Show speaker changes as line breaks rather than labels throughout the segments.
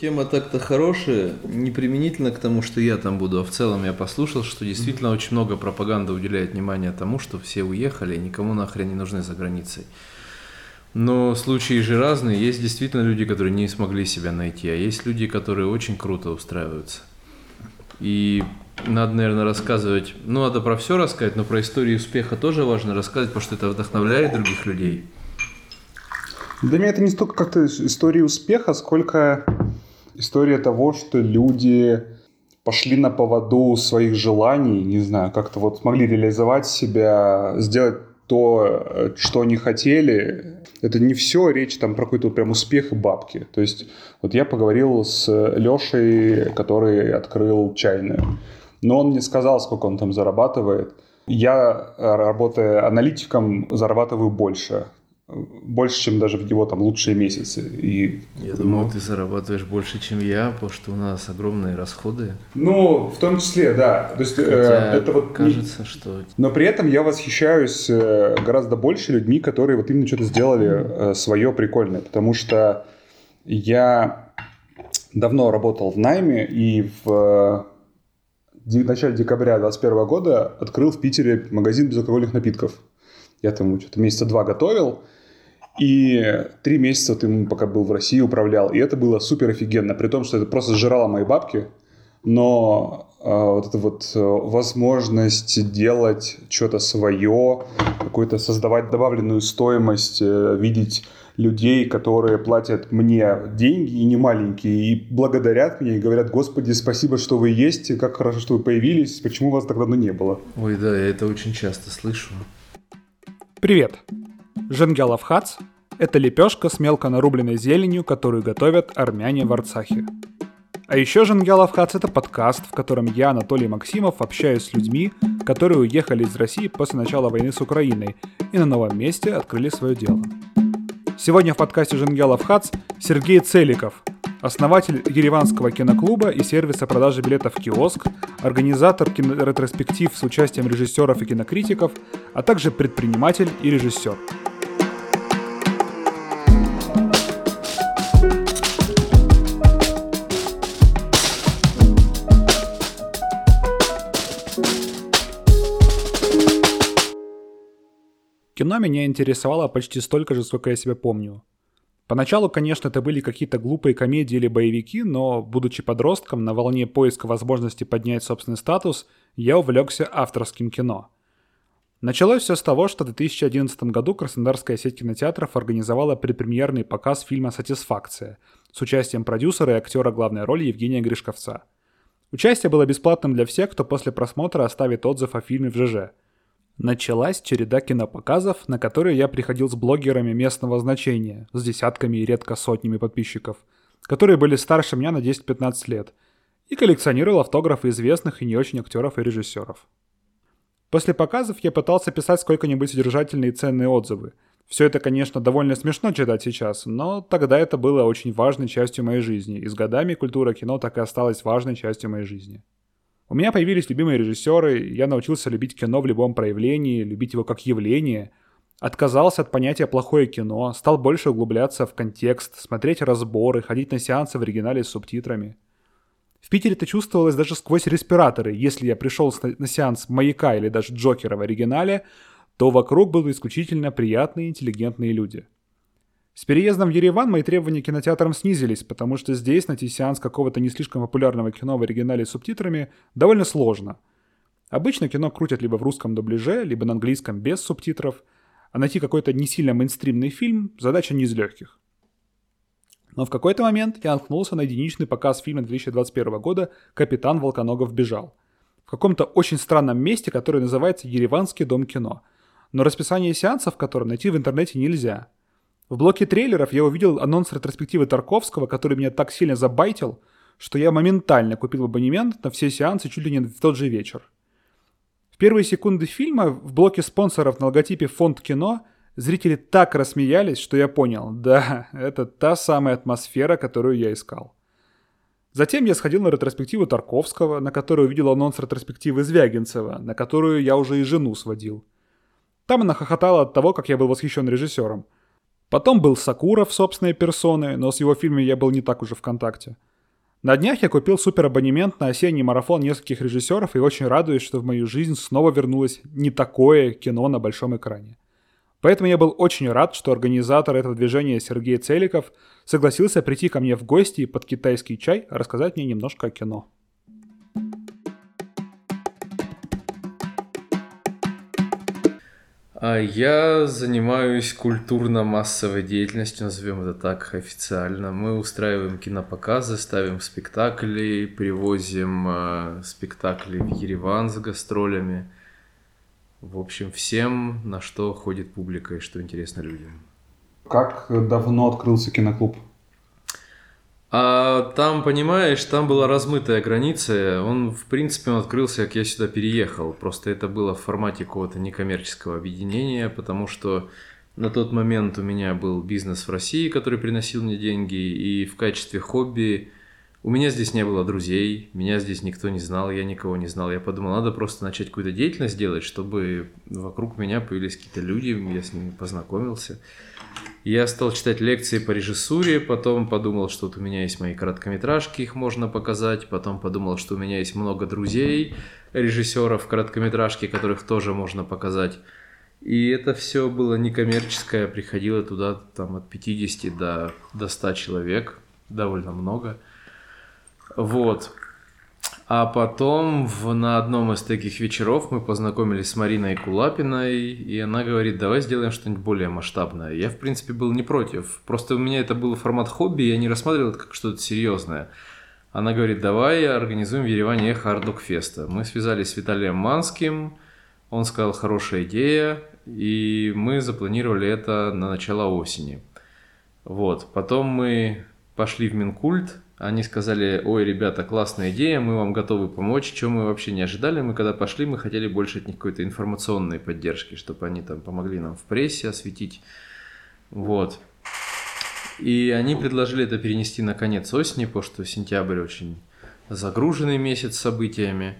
Тема так-то хорошая, не применительно к тому, что я там буду, а в целом я послушал, что действительно очень много пропаганды уделяет внимание тому, что все уехали и никому нахрен не нужны за границей. Но случаи же разные. Есть действительно люди, которые не смогли себя найти, а есть люди, которые очень круто устраиваются. И надо, наверное, рассказывать, ну, надо про все рассказать, но про историю успеха тоже важно рассказывать, потому что это вдохновляет других людей.
Для меня это не столько как-то история успеха, сколько история того, что люди пошли на поводу своих желаний, не знаю, как-то вот смогли реализовать себя, сделать то, что они хотели. Это не все, речь там про какой-то прям успех и бабки. То есть вот я поговорил с Лешей, который открыл чайную. Но он мне сказал, сколько он там зарабатывает. Я, работая аналитиком, зарабатываю больше больше, чем даже в его там лучшие месяцы. И,
я думаю, ну, ты зарабатываешь больше, чем я, потому что у нас огромные расходы.
Ну, в том числе, да. То есть,
э, это вот кажется, не... что.
Но при этом я восхищаюсь э, гораздо больше людьми, которые вот именно что-то сделали э, свое прикольное, потому что я давно работал в найме и в в начале декабря 2021 года открыл в Питере магазин безалкогольных напитков. Я там что-то месяца два готовил, и три месяца ты пока был в России, управлял. И это было супер офигенно. При том, что это просто сжирало мои бабки. Но э, вот эта вот э, возможность делать что-то свое, какую-то создавать добавленную стоимость, э, видеть людей, которые платят мне деньги и не маленькие, и благодарят меня и говорят, Господи, спасибо, что вы есть, как хорошо, что вы появились, почему вас так давно не было.
Ой, да, я это очень часто слышу.
Привет! Женгялов хац – это лепешка с мелко нарубленной зеленью, которую готовят армяне в Арцахе. А еще Женгялов хац – это подкаст, в котором я, Анатолий Максимов, общаюсь с людьми, которые уехали из России после начала войны с Украиной и на новом месте открыли свое дело. Сегодня в подкасте Женгялов хац Сергей Целиков – основатель Ереванского киноклуба и сервиса продажи билетов «Киоск», организатор киноретроспектив с участием режиссеров и кинокритиков, а также предприниматель и режиссер. Кино меня интересовало почти столько же, сколько я себя помню. Поначалу, конечно, это были какие-то глупые комедии или боевики, но, будучи подростком, на волне поиска возможности поднять собственный статус, я увлекся авторским кино. Началось все с того, что в 2011 году Краснодарская сеть кинотеатров организовала предпремьерный показ фильма «Сатисфакция» с участием продюсера и актера главной роли Евгения Гришковца. Участие было бесплатным для всех, кто после просмотра оставит отзыв о фильме в ЖЖ – Началась череда кинопоказов, на которые я приходил с блогерами местного значения, с десятками и редко сотнями подписчиков, которые были старше меня на 10-15 лет, и коллекционировал автографы известных и не очень актеров и режиссеров. После показов я пытался писать сколько-нибудь содержательные и ценные отзывы. Все это, конечно, довольно смешно читать сейчас, но тогда это было очень важной частью моей жизни, и с годами культура кино так и осталась важной частью моей жизни. У меня появились любимые режиссеры, я научился любить кино в любом проявлении, любить его как явление. Отказался от понятия «плохое кино», стал больше углубляться в контекст, смотреть разборы, ходить на сеансы в оригинале с субтитрами. В Питере это чувствовалось даже сквозь респираторы. Если я пришел на сеанс «Маяка» или даже «Джокера» в оригинале, то вокруг были исключительно приятные, интеллигентные люди – с переездом в Ереван мои требования к кинотеатрам снизились, потому что здесь найти сеанс какого-то не слишком популярного кино в оригинале с субтитрами довольно сложно. Обычно кино крутят либо в русском дубляже, либо на английском без субтитров, а найти какой-то не сильно мейнстримный фильм – задача не из легких. Но в какой-то момент я наткнулся на единичный показ фильма 2021 года «Капитан Волконогов бежал» в каком-то очень странном месте, которое называется Ереванский дом кино. Но расписание сеансов, которое найти в интернете нельзя – в блоке трейлеров я увидел анонс ретроспективы Тарковского, который меня так сильно забайтил, что я моментально купил абонемент на все сеансы чуть ли не в тот же вечер. В первые секунды фильма в блоке спонсоров на логотипе «Фонд кино» зрители так рассмеялись, что я понял, да, это та самая атмосфера, которую я искал. Затем я сходил на ретроспективу Тарковского, на которую увидел анонс ретроспективы Звягинцева, на которую я уже и жену сводил. Там она хохотала от того, как я был восхищен режиссером – Потом был Сакуров собственной персоной, но с его фильмами я был не так уже в контакте.
На днях я купил суперабонемент на осенний марафон нескольких режиссеров и очень радуюсь, что в мою жизнь снова вернулось не такое кино на большом экране. Поэтому я был очень рад, что организатор этого движения Сергей Целиков согласился прийти ко мне в гости под китайский чай рассказать мне немножко о кино.
Я занимаюсь культурно-массовой деятельностью, назовем это так официально. Мы устраиваем кинопоказы, ставим спектакли, привозим э, спектакли в Ереван с гастролями. В общем, всем, на что ходит публика и что интересно людям.
Как давно открылся киноклуб?
А там, понимаешь, там была размытая граница. Он, в принципе, он открылся, как я сюда переехал. Просто это было в формате какого-то некоммерческого объединения, потому что на тот момент у меня был бизнес в России, который приносил мне деньги, и в качестве хобби у меня здесь не было друзей, меня здесь никто не знал, я никого не знал. Я подумал, надо просто начать какую-то деятельность делать, чтобы вокруг меня появились какие-то люди, я с ними познакомился. Я стал читать лекции по режиссуре, потом подумал, что вот у меня есть мои короткометражки, их можно показать, потом подумал, что у меня есть много друзей, режиссеров короткометражки, которых тоже можно показать. И это все было некоммерческое, приходило туда там от 50 до, до 100 человек, довольно много. Вот. А потом в, на одном из таких вечеров мы познакомились с Мариной Кулапиной, и она говорит, давай сделаем что-нибудь более масштабное. Я, в принципе, был не против. Просто у меня это был формат хобби, я не рассматривал это как что-то серьезное. Она говорит, давай организуем в Ереване Хардок Феста. Мы связались с Виталием Манским, он сказал, хорошая идея, и мы запланировали это на начало осени. Вот, потом мы пошли в Минкульт, они сказали, ой, ребята, классная идея, мы вам готовы помочь, чем мы вообще не ожидали. Мы когда пошли, мы хотели больше от них какой-то информационной поддержки, чтобы они там помогли нам в прессе осветить. Вот. И они предложили это перенести на конец осени, потому что сентябрь очень загруженный месяц событиями.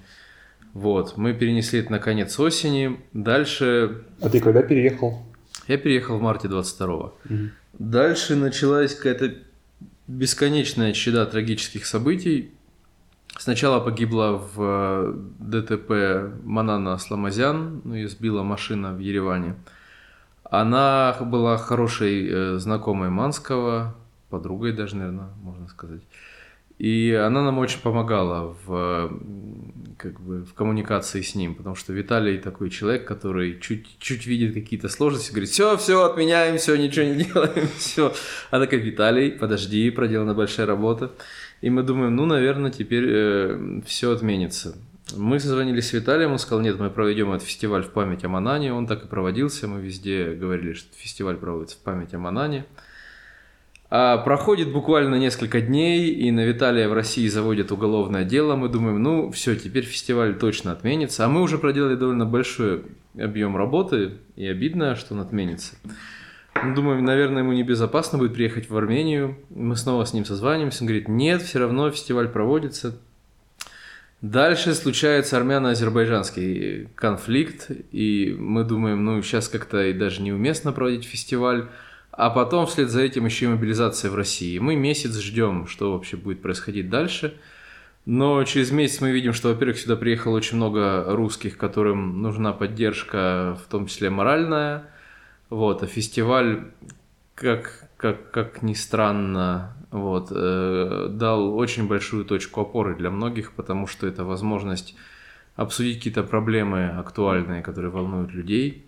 Вот, мы перенесли это на конец осени. Дальше...
А ты когда переехал?
Я переехал в марте 22-го. Угу. Дальше началась какая-то бесконечная череда трагических событий. Сначала погибла в э, ДТП Манана Сламазян, ну, ее сбила машина в Ереване. Она была хорошей э, знакомой Манского, подругой даже, наверное, можно сказать. И она нам очень помогала в, как бы, в коммуникации с ним, потому что Виталий такой человек, который чуть, чуть видит какие-то сложности, говорит, все, все, отменяем, все, ничего не делаем, все. А такая, Виталий, подожди, проделана большая работа. И мы думаем, ну, наверное, теперь э, все отменится. Мы созвонились с Виталием, он сказал, нет, мы проведем этот фестиваль в память о Манане, он так и проводился, мы везде говорили, что фестиваль проводится в память о Манане. А проходит буквально несколько дней, и на Виталия в России заводят уголовное дело. Мы думаем, ну все, теперь фестиваль точно отменится. А мы уже проделали довольно большой объем работы, и обидно, что он отменится. Думаем, наверное, ему небезопасно будет приехать в Армению. Мы снова с ним созваниваемся. Он говорит, нет, все равно фестиваль проводится. Дальше случается армяно-азербайджанский конфликт, и мы думаем, ну сейчас как-то и даже неуместно проводить фестиваль а потом вслед за этим еще и мобилизация в России. Мы месяц ждем, что вообще будет происходить дальше. Но через месяц мы видим, что, во-первых, сюда приехало очень много русских, которым нужна поддержка, в том числе моральная. Вот, а фестиваль, как, как, как ни странно, вот, э, дал очень большую точку опоры для многих, потому что это возможность обсудить какие-то проблемы актуальные, которые волнуют людей –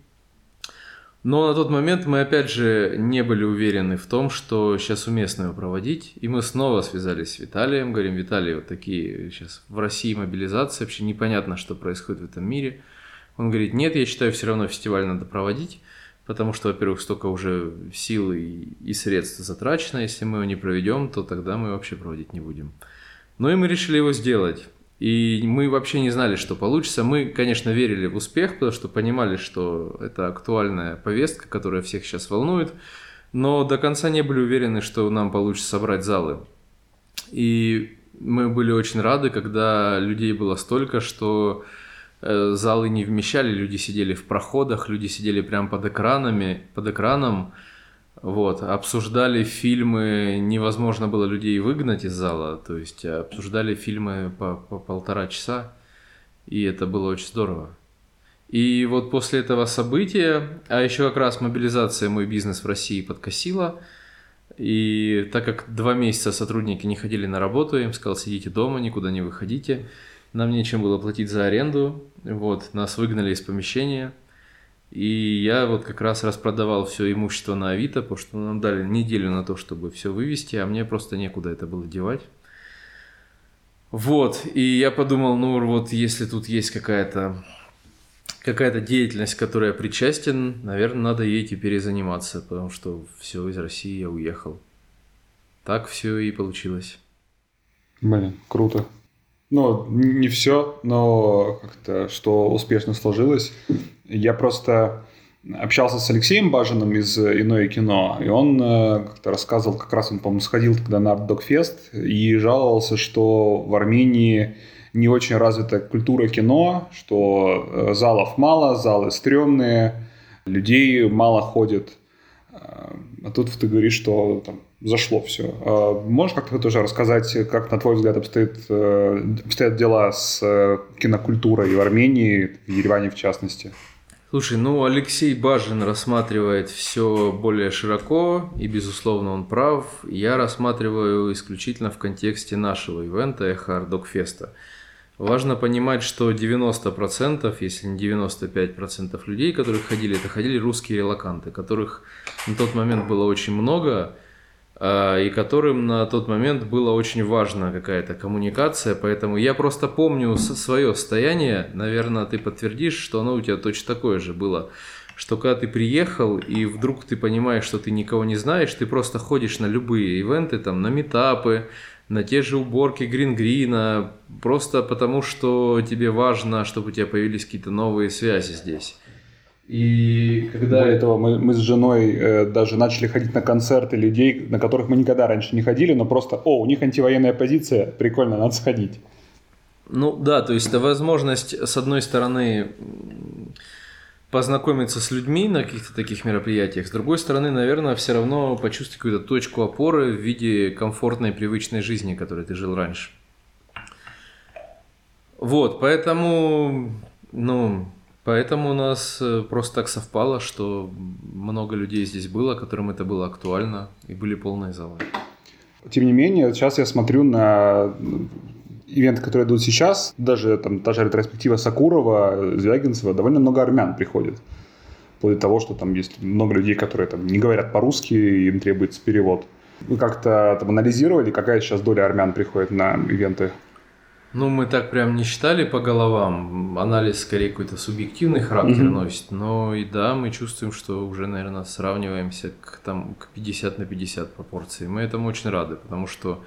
но на тот момент мы опять же не были уверены в том, что сейчас уместно его проводить. И мы снова связались с Виталием, говорим, Виталий, вот такие сейчас в России мобилизация, вообще непонятно, что происходит в этом мире. Он говорит, нет, я считаю, все равно фестиваль надо проводить, потому что, во-первых, столько уже сил и, и средств затрачено, если мы его не проведем, то тогда мы вообще проводить не будем. Ну и мы решили его сделать. И мы вообще не знали, что получится. Мы, конечно, верили в успех, потому что понимали, что это актуальная повестка, которая всех сейчас волнует, но до конца не были уверены, что нам получится собрать залы. И мы были очень рады, когда людей было столько, что э, залы не вмещали, люди сидели в проходах, люди сидели прямо под экранами, под экраном, Вот, обсуждали фильмы, невозможно было людей выгнать из зала, то есть обсуждали фильмы по, по полтора часа, и это было очень здорово. И вот после этого события, а еще как раз мобилизация мой бизнес в России подкосила, и так как два месяца сотрудники не ходили на работу, я им сказал, сидите дома, никуда не выходите, нам нечем было платить за аренду, вот, нас выгнали из помещения – и я вот как раз распродавал все имущество на Авито, потому что нам дали неделю на то, чтобы все вывести, а мне просто некуда это было девать. Вот, и я подумал, ну вот если тут есть какая-то какая-то деятельность, которой я причастен, наверное, надо ей теперь и заниматься, потому что все из России я уехал. Так все и получилось.
Блин, круто. Ну, не все, но как-то что успешно сложилось. Я просто общался с Алексеем Бажиным из «Иное кино», и он э, как-то рассказывал, как раз он, по-моему, сходил тогда на Докфест и жаловался, что в Армении не очень развита культура кино, что э, залов мало, залы стрёмные, людей мало ходит. Э, а тут ты говоришь, что там зашло все. Можешь как-то тоже рассказать, как, на твой взгляд, обстоит, обстоят дела с кинокультурой в Армении, в Ереване в частности?
Слушай, ну Алексей Бажин рассматривает все более широко, и, безусловно, он прав. Я рассматриваю исключительно в контексте нашего ивента Эхар Докфеста. Важно понимать, что 90%, если не 95% людей, которые ходили, это ходили русские релаканты, которых на тот момент было очень много, и которым на тот момент была очень важна какая-то коммуникация, поэтому я просто помню свое состояние, наверное, ты подтвердишь, что оно у тебя точно такое же было, что когда ты приехал и вдруг ты понимаешь, что ты никого не знаешь, ты просто ходишь на любые ивенты, там, на метапы, на те же уборки грингрина, просто потому что тебе важно, чтобы у тебя появились какие-то новые связи здесь.
И когда... Более того, мы, мы с женой э, даже начали ходить на концерты людей, на которых мы никогда раньше не ходили, но просто, о, у них антивоенная позиция, прикольно, надо сходить.
Ну да, то есть это возможность, с одной стороны, познакомиться с людьми на каких-то таких мероприятиях, с другой стороны, наверное, все равно почувствовать какую-то точку опоры в виде комфортной, привычной жизни, которой ты жил раньше. Вот, поэтому, ну, Поэтому у нас э, просто так совпало, что много людей здесь было, которым это было актуально, и были полные залы.
Тем не менее, сейчас я смотрю на ивенты, которые идут сейчас, даже там та же ретроспектива Сакурова, Звягинцева, довольно много армян приходит. Вплоть до того, что там есть много людей, которые там не говорят по-русски, им требуется перевод. Вы как-то там анализировали, какая сейчас доля армян приходит на ивенты?
Ну, мы так прям не считали по головам. Анализ скорее какой-то субъективный характер mm-hmm. носит. Но и да, мы чувствуем, что уже, наверное, сравниваемся к, там, к 50 на 50 пропорции. Мы этому очень рады, потому что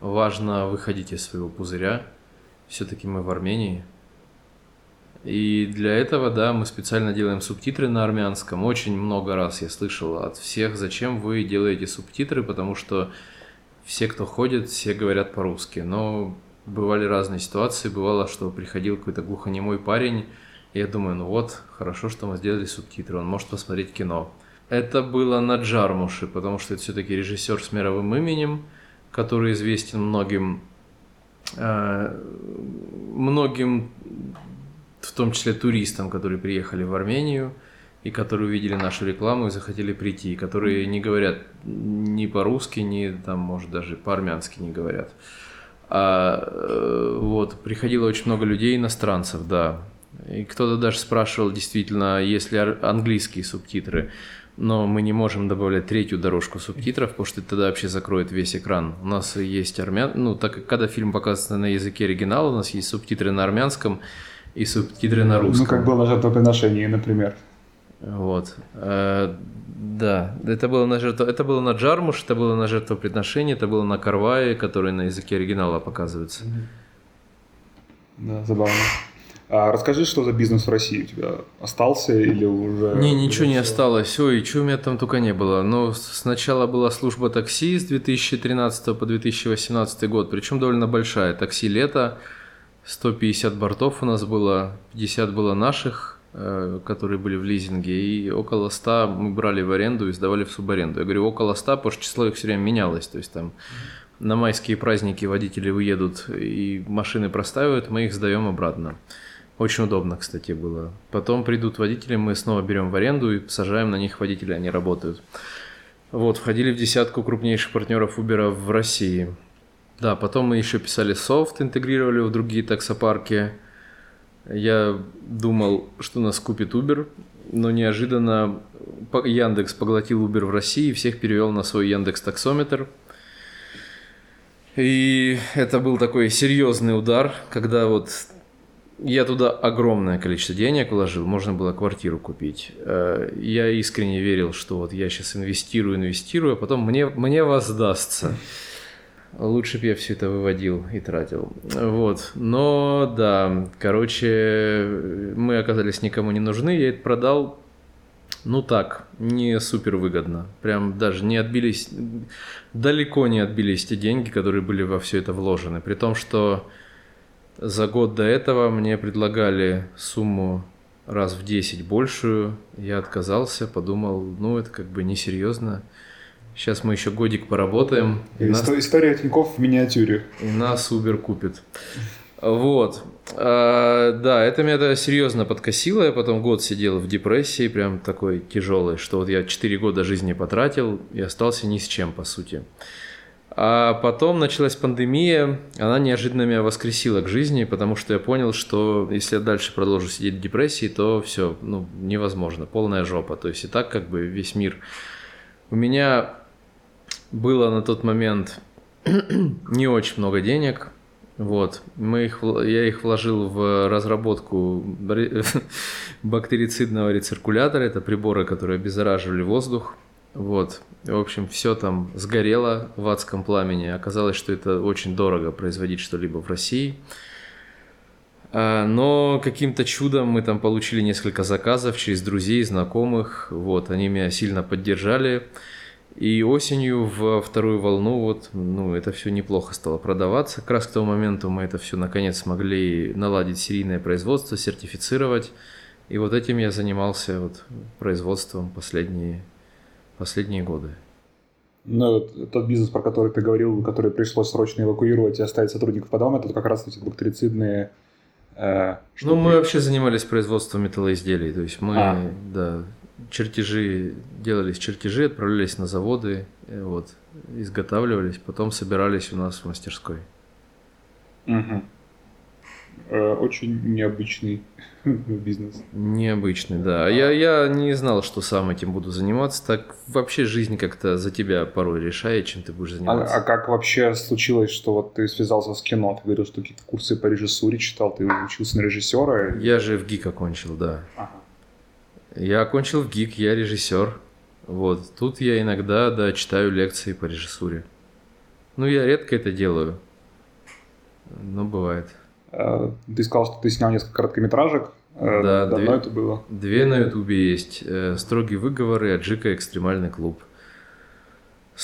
важно выходить из своего пузыря. Все-таки мы в Армении. И для этого, да, мы специально делаем субтитры на армянском. Очень много раз я слышал от всех, зачем вы делаете субтитры, потому что все, кто ходит, все говорят по-русски. Но бывали разные ситуации. Бывало, что приходил какой-то глухонемой парень, и я думаю, ну вот, хорошо, что мы сделали субтитры, он может посмотреть кино. Это было на Джармуше, потому что это все-таки режиссер с мировым именем, который известен многим, э, многим, в том числе туристам, которые приехали в Армению и которые увидели нашу рекламу и захотели прийти, которые не говорят ни по-русски, ни там, может, даже по-армянски не говорят. А, э, вот, приходило очень много людей, иностранцев, да. И кто-то даже спрашивал, действительно, есть ли английские субтитры. Но мы не можем добавлять третью дорожку субтитров, потому что это тогда вообще закроет весь экран. У нас есть армян... Ну, так как когда фильм показывается на языке оригинала, у нас есть субтитры на армянском и субтитры на русском.
Ну, как было на жертвоприношении, например.
Вот. Да, это было на жертву, это было на Джармуш, это было на жертвоприношение, это было на Карвае, который на языке оригинала показывается.
Да, забавно. А расскажи, что за бизнес в России у тебя остался или уже?
Не, ничего не осталось. Ой, что у меня там только не было. Но сначала была служба такси с 2013 по 2018 год, причем довольно большая. Такси лето, 150 бортов у нас было, 50 было наших, которые были в лизинге, и около 100 мы брали в аренду и сдавали в субаренду. Я говорю, около 100, потому что число их все время менялось. То есть там на майские праздники водители выедут и машины простаивают, мы их сдаем обратно. Очень удобно, кстати, было. Потом придут водители, мы снова берем в аренду и сажаем на них водителей, они работают. Вот, входили в десятку крупнейших партнеров Uber в России. Да, потом мы еще писали софт, интегрировали в другие таксопарки. Я думал, что нас купит Uber, но неожиданно Яндекс поглотил Uber в России и всех перевел на свой Яндекс таксометр. И это был такой серьезный удар, когда вот я туда огромное количество денег вложил, можно было квартиру купить. Э, я искренне верил, что вот я сейчас инвестирую, инвестирую, а потом мне, мне воздастся. Лучше бы я все это выводил и тратил. Вот. Но да, короче, мы оказались никому не нужны. Я это продал, ну так, не супер выгодно. Прям даже не отбились, далеко не отбились те деньги, которые были во все это вложены. При том, что за год до этого мне предлагали сумму раз в 10 большую. Я отказался, подумал, ну это как бы несерьезно. Сейчас мы еще годик поработаем.
И нас... История Тинькофф в миниатюре.
И нас Uber купит. Вот. А, да, это меня да, серьезно подкосило. Я потом год сидел в депрессии, прям такой тяжелой, что вот я 4 года жизни потратил и остался ни с чем, по сути. А потом началась пандемия, она неожиданно меня воскресила к жизни, потому что я понял, что если я дальше продолжу сидеть в депрессии, то все, ну, невозможно, полная жопа. То есть и так как бы весь мир. У меня было на тот момент не очень много денег. Вот, мы их, я их вложил в разработку бактерицидного рециркулятора. Это приборы, которые обеззараживали воздух. Вот, в общем, все там сгорело в адском пламени. Оказалось, что это очень дорого производить что-либо в России. А, но каким-то чудом мы там получили несколько заказов через друзей, знакомых. Вот, они меня сильно поддержали. И осенью во вторую волну вот, ну, это все неплохо стало продаваться. Как раз к тому моменту мы это все наконец смогли наладить серийное производство, сертифицировать. И вот этим я занимался вот производством последние, последние годы.
Ну, тот бизнес, про который ты говорил, который пришлось срочно эвакуировать и оставить сотрудников по домам, это как раз эти бактерицидные
э, Ну, мы вообще занимались производством металлоизделий. То есть мы, а. да, чертежи, делались чертежи, отправлялись на заводы, э, вот, изготавливались, потом собирались у нас в мастерской.
Угу. Очень необычный бизнес.
Необычный, да. Я, я не знал, что сам этим буду заниматься. Так вообще жизнь как-то за тебя порой решает, чем ты будешь заниматься.
А, а как вообще случилось, что вот ты связался с кино? Ты говорил, что какие-то курсы по режиссуре читал, ты учился на режиссера?
Я же в ГИК окончил, да. Ага. Я окончил в ГИК, я режиссер. Вот. Тут я иногда, да, читаю лекции по режиссуре. Ну, я редко это делаю. Но бывает.
А, ты сказал, что ты снял несколько короткометражек.
Э, да,
Давно две, это было?
Две на Ютубе есть. Э, «Строгий выговор» и «Аджика. Экстремальный клуб».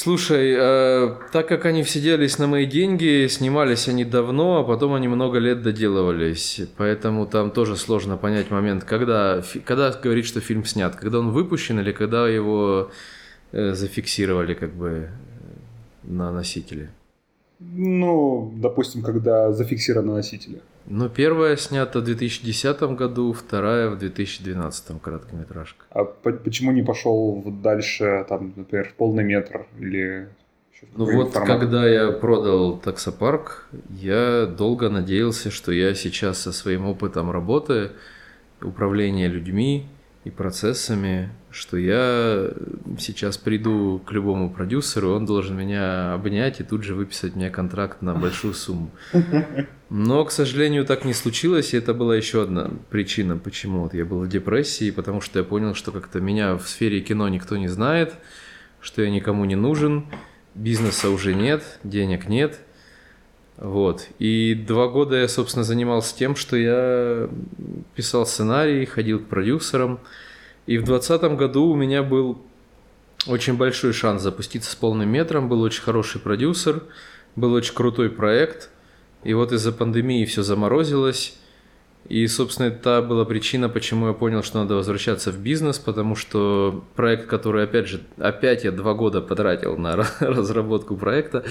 Слушай, э, так как они все делались на мои деньги, снимались они давно, а потом они много лет доделывались. Поэтому там тоже сложно понять момент, когда, когда говорить, что фильм снят, когда он выпущен или когда его э, зафиксировали как бы на носителе.
Ну, допустим, когда зафиксировано носители.
Ну, первая снята в 2010 году, вторая в 2012 короткометражка.
А почему не пошел дальше, там, например, в полный метр или
ну вот, формат? когда я продал таксопарк, я долго надеялся, что я сейчас со своим опытом работы, управления людьми, и процессами, что я сейчас приду к любому продюсеру, он должен меня обнять и тут же выписать мне контракт на большую сумму. Но, к сожалению, так не случилось, и это была еще одна причина, почему вот я был в депрессии, потому что я понял, что как-то меня в сфере кино никто не знает, что я никому не нужен, бизнеса уже нет, денег нет – вот. И два года я, собственно, занимался тем, что я писал сценарий, ходил к продюсерам. И в 2020 году у меня был очень большой шанс запуститься с полным метром. Был очень хороший продюсер, был очень крутой проект. И вот из-за пандемии все заморозилось. И, собственно, это была причина, почему я понял, что надо возвращаться в бизнес, потому что проект, который, опять же, опять я два года потратил на разработку проекта,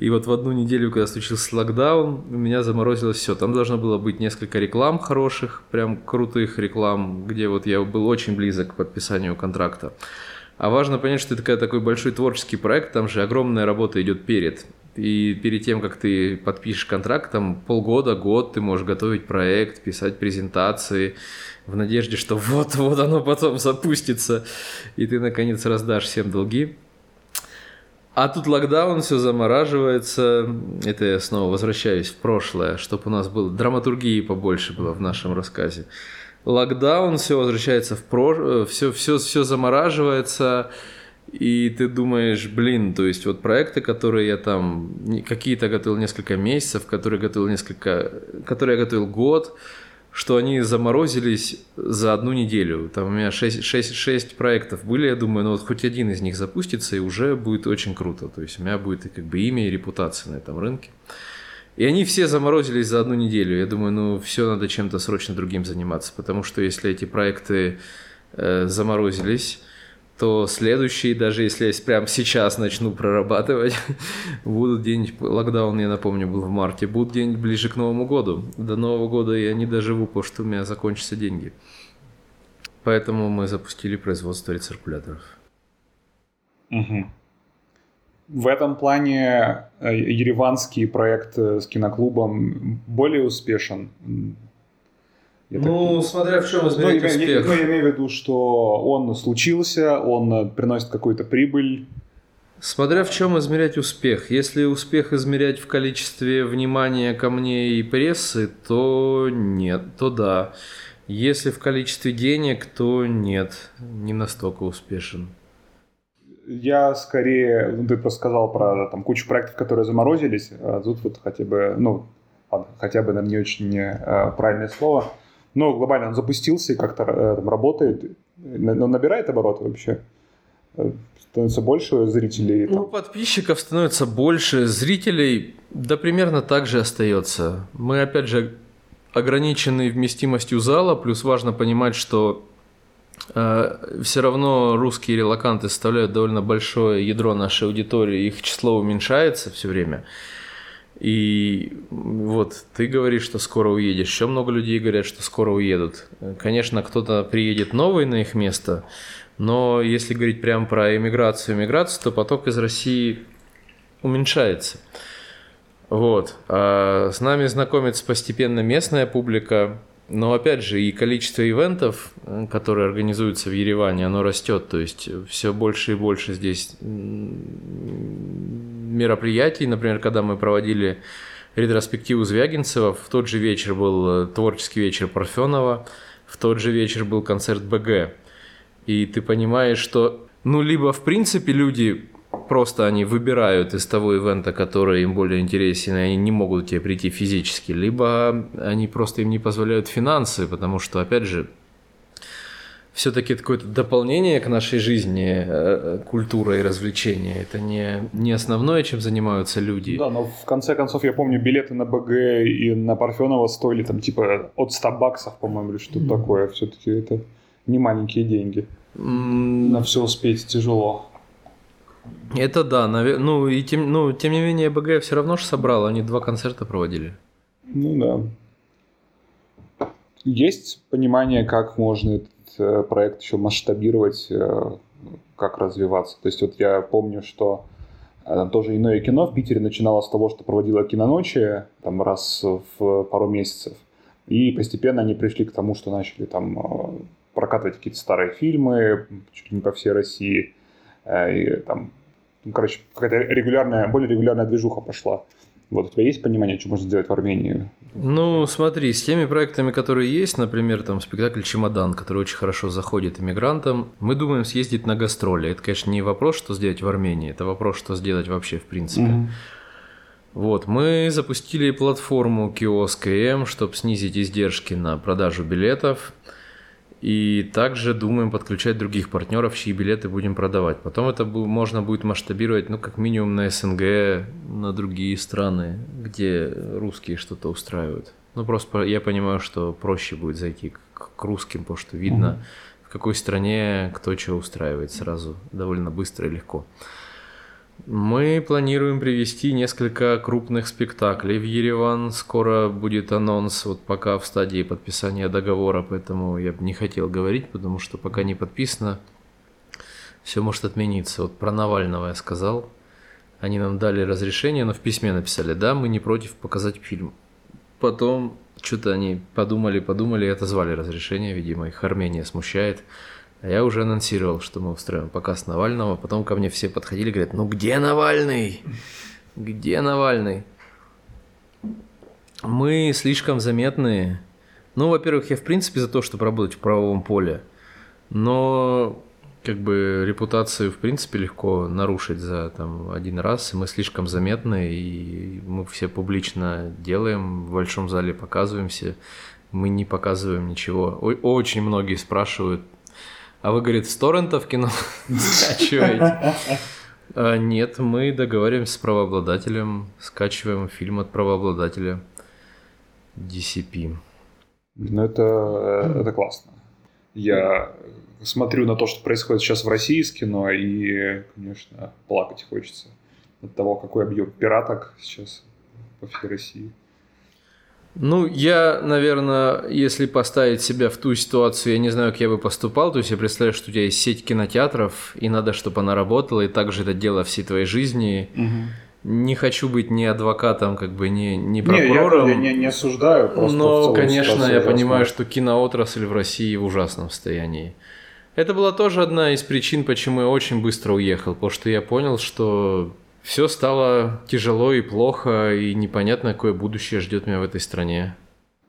и вот в одну неделю, когда случился локдаун, у меня заморозилось все. Там должно было быть несколько реклам хороших, прям крутых реклам, где вот я был очень близок к подписанию контракта. А важно понять, что это такой большой творческий проект, там же огромная работа идет перед. И перед тем, как ты подпишешь контракт, там полгода, год ты можешь готовить проект, писать презентации в надежде, что вот-вот оно потом запустится, и ты наконец раздашь всем долги. А тут локдаун, все замораживается. Это я снова возвращаюсь в прошлое, чтобы у нас было драматургии побольше было в нашем рассказе. Локдаун, все возвращается в прошлое, все, все, все замораживается и ты думаешь, блин, то есть вот проекты, которые я там, какие-то готовил несколько месяцев, которые готовил несколько, которые я готовил год, что они заморозились за одну неделю. Там у меня 6, 6, 6 проектов были, я думаю, ну вот хоть один из них запустится, и уже будет очень круто. То есть у меня будет и как бы имя и репутация на этом рынке. И они все заморозились за одну неделю. Я думаю, ну все, надо чем-то срочно другим заниматься, потому что если эти проекты э, заморозились, то следующие, даже если я прямо сейчас начну прорабатывать, будут где-нибудь, локдаун, я напомню, был в марте, будут где-нибудь ближе к Новому году. До Нового года я не доживу, потому что у меня закончатся деньги. Поэтому мы запустили производство рециркуляторов.
Угу. В этом плане э, ереванский проект с киноклубом более успешен
я ну, так... смотря в чем измерить
ну,
успех.
Я, ну, я имею в виду, что он случился, он э, приносит какую-то прибыль.
Смотря в чем измерять успех. Если успех измерять в количестве внимания ко мне и прессы, то нет, то да. Если в количестве денег, то нет, не настолько успешен.
Я скорее, ну, ты просто сказал про там, кучу проектов, которые заморозились, а тут вот хотя бы, ну, хотя бы, наверное, не очень э, правильное слово – но глобально он запустился и как-то э, там, работает, но набирает обороты вообще. Э, становится больше зрителей.
Там. Ну, подписчиков становится больше, зрителей, да примерно так же остается. Мы, опять же, ограничены вместимостью зала, плюс важно понимать, что э, все равно русские релаканты составляют довольно большое ядро нашей аудитории, их число уменьшается все время. И вот ты говоришь, что скоро уедешь. Еще много людей говорят, что скоро уедут. Конечно, кто-то приедет новый на их место, но если говорить прямо про эмиграцию, эмиграцию, то поток из России уменьшается. Вот. А с нами знакомится постепенно местная публика, но опять же и количество ивентов, которые организуются в Ереване, оно растет. То есть все больше и больше здесь мероприятий. Например, когда мы проводили ретроспективу Звягинцева, в тот же вечер был э, творческий вечер Парфенова, в тот же вечер был концерт БГ. И ты понимаешь, что ну либо в принципе люди просто они выбирают из того ивента, который им более интересен, и они не могут тебе прийти физически, либо они просто им не позволяют финансы, потому что, опять же, все-таки это какое-то дополнение к нашей жизни, э, культура и развлечения. Это не, не основное, чем занимаются люди.
Да, но в конце концов, я помню, билеты на БГ и на Парфенова стоили там типа от 100 баксов, по-моему, или что-то mm. такое. Все-таки это не маленькие деньги. Mm. На все успеть тяжело.
Это да, навер... ну и тем, ну, тем не менее БГ все равно же собрал, они два концерта проводили.
Ну да. Есть понимание, как можно этот э, проект еще масштабировать, э, как развиваться? То есть вот я помню, что э, тоже иное кино в Питере начиналось с того, что проводило киноночи там раз в пару месяцев. И постепенно они пришли к тому, что начали там прокатывать какие-то старые фильмы чуть ли не по всей России и там, ну, короче, какая-то регулярная, более регулярная движуха пошла. Вот у тебя есть понимание, что можно сделать в Армении?
Ну, смотри, с теми проектами, которые есть, например, там спектакль «Чемодан», который очень хорошо заходит иммигрантам, мы думаем съездить на гастроли. Это, конечно, не вопрос, что сделать в Армении, это вопрос, что сделать вообще в принципе. Mm-hmm. Вот, мы запустили платформу киоск м, чтобы снизить издержки на продажу билетов. И также думаем подключать других партнеров, чьи билеты будем продавать. Потом это можно будет масштабировать, ну, как минимум на СНГ, на другие страны, где русские что-то устраивают. Ну, просто я понимаю, что проще будет зайти к, к русским, потому что видно, угу. в какой стране кто что устраивает сразу, довольно быстро и легко. Мы планируем привести несколько крупных спектаклей в Ереван. Скоро будет анонс, вот пока в стадии подписания договора, поэтому я бы не хотел говорить, потому что пока не подписано, все может отмениться. Вот про Навального я сказал. Они нам дали разрешение, но в письме написали, да, мы не против показать фильм. Потом что-то они подумали, подумали и отозвали разрешение, видимо, их Армения смущает. А я уже анонсировал, что мы устроим показ Навального. Потом ко мне все подходили и говорят, ну где Навальный? Где Навальный? Мы слишком заметные. Ну, во-первых, я в принципе за то, чтобы работать в правовом поле. Но как бы репутацию в принципе легко нарушить за там один раз, и мы слишком заметны, и мы все публично делаем, в большом зале показываемся, мы не показываем ничего. Очень многие спрашивают, а вы, говорит, с торрентов кино скачиваете? А, нет, мы договариваемся с правообладателем, скачиваем фильм от правообладателя DCP.
Ну, это, э, это классно. Я смотрю на то, что происходит сейчас в России с кино, и, конечно, плакать хочется от того, какой объем пираток сейчас по всей России.
Ну, я, наверное, если поставить себя в ту ситуацию, я не знаю, как я бы поступал. То есть я представляю, что у тебя есть сеть кинотеатров, и надо, чтобы она работала, и также это дело всей твоей жизни. Угу. Не хочу быть ни адвокатом, как бы ни, ни прокурором.
Не, я, я не осуждаю,
просто Но, конечно, я понимаю, что киноотрасль в России в ужасном состоянии. Это была тоже одна из причин, почему я очень быстро уехал, потому что я понял, что все стало тяжело и плохо, и непонятно, какое будущее ждет меня в этой стране.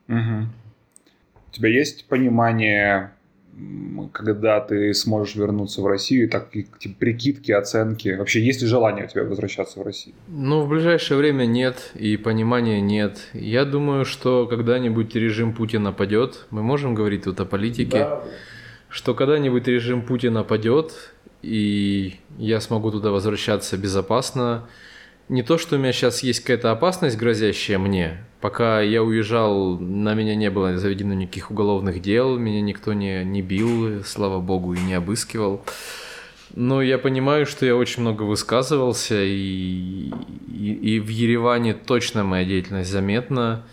Угу. У тебя есть понимание, когда ты сможешь вернуться в Россию, так типа, прикидки, оценки? Вообще, есть ли желание у тебя возвращаться в Россию?
Ну, в ближайшее время нет, и понимания нет. Я думаю, что когда-нибудь режим Путина падет. Мы можем говорить тут о политике. Да. Что когда-нибудь режим Путина падет, и я смогу туда возвращаться безопасно. Не то, что у меня сейчас есть какая-то опасность, грозящая мне. Пока я уезжал, на меня не было заведено никаких уголовных дел, меня никто не, не бил, слава богу, и не обыскивал. Но я понимаю, что я очень много высказывался, и, и, и в Ереване точно моя деятельность заметна.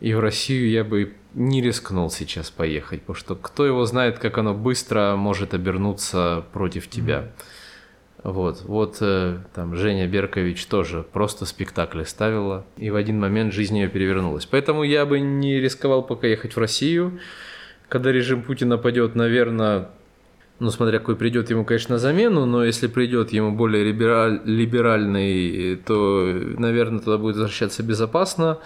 И в Россию я бы не рискнул сейчас поехать, потому что кто его знает, как оно быстро может обернуться против тебя. Mm-hmm. Вот, вот э, там Женя Беркович тоже просто спектакли ставила, и в один момент жизнь ее перевернулась. Поэтому я бы не рисковал пока ехать в Россию. Когда режим Путина пойдет, наверное, ну, смотря какой придет ему, конечно, на замену, но если придет ему более либераль, либеральный, то, наверное, туда будет возвращаться безопасно.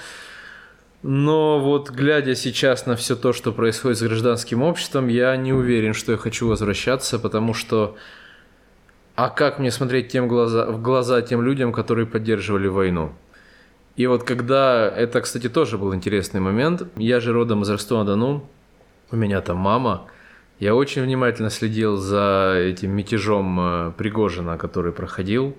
Но вот глядя сейчас на все то, что происходит с гражданским обществом, я не уверен, что я хочу возвращаться, потому что... А как мне смотреть тем глаза, в глаза тем людям, которые поддерживали войну? И вот когда... Это, кстати, тоже был интересный момент. Я же родом из Ростова-на-Дону. У меня там мама. Я очень внимательно следил за этим мятежом э, Пригожина, который проходил.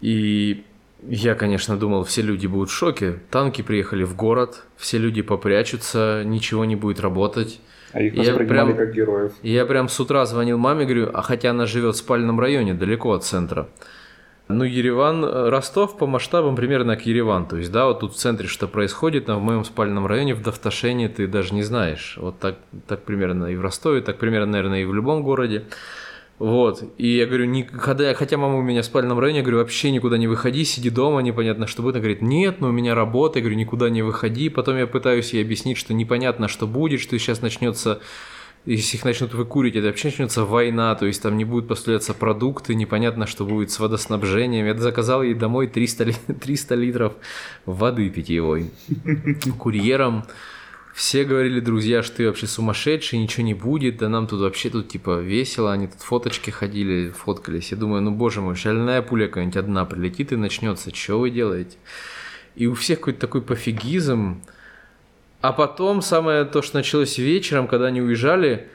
И я, конечно, думал, все люди будут в шоке. Танки приехали в город, все люди попрячутся, ничего не будет работать.
А их я прям, как героев.
Я прям с утра звонил маме, говорю, а хотя она живет в спальном районе, далеко от центра. Ну, Ереван, Ростов по масштабам примерно как Ереван. То есть, да, вот тут в центре что происходит, там в моем спальном районе, в Давташене ты даже не знаешь. Вот так, так примерно и в Ростове, так примерно, наверное, и в любом городе. Вот. И я говорю, не, когда, хотя мама у меня в спальном районе, я говорю, вообще никуда не выходи, сиди дома, непонятно, что будет. Она говорит, нет, но у меня работа. Я говорю, никуда не выходи. Потом я пытаюсь ей объяснить, что непонятно, что будет, что сейчас начнется если их начнут выкурить, это вообще начнется война, то есть там не будут поставляться продукты, непонятно, что будет с водоснабжением. Я заказал ей домой 300, 300 литров воды питьевой. Курьером все говорили, друзья, что ты вообще сумасшедший, ничего не будет, да нам тут вообще тут типа весело, они тут фоточки ходили, фоткались. Я думаю, ну боже мой, шальная пуля какая-нибудь одна прилетит и начнется, что вы делаете? И у всех какой-то такой пофигизм. А потом самое то, что началось вечером, когда они уезжали,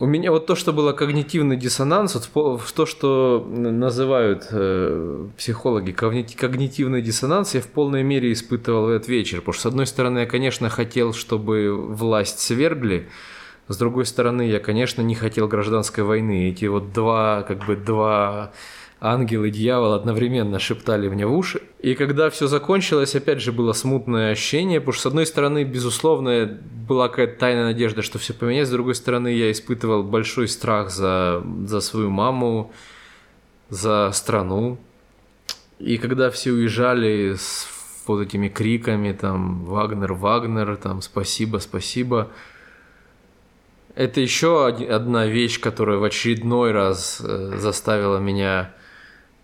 У меня вот то, что было когнитивный диссонанс, вот то, что называют э, психологи когнитивный диссонанс, я в полной мере испытывал в этот вечер. Потому что, с одной стороны, я, конечно, хотел, чтобы власть свергли, с другой стороны, я, конечно, не хотел гражданской войны. Эти вот два, как бы, два ангел и дьявол одновременно шептали мне в уши. И когда все закончилось, опять же было смутное ощущение, потому что с одной стороны, безусловно, была какая-то тайная надежда, что все поменяется, с другой стороны, я испытывал большой страх за, за свою маму, за страну. И когда все уезжали с вот этими криками, там, Вагнер, Вагнер, там, спасибо, спасибо, это еще одна вещь, которая в очередной раз э, заставила меня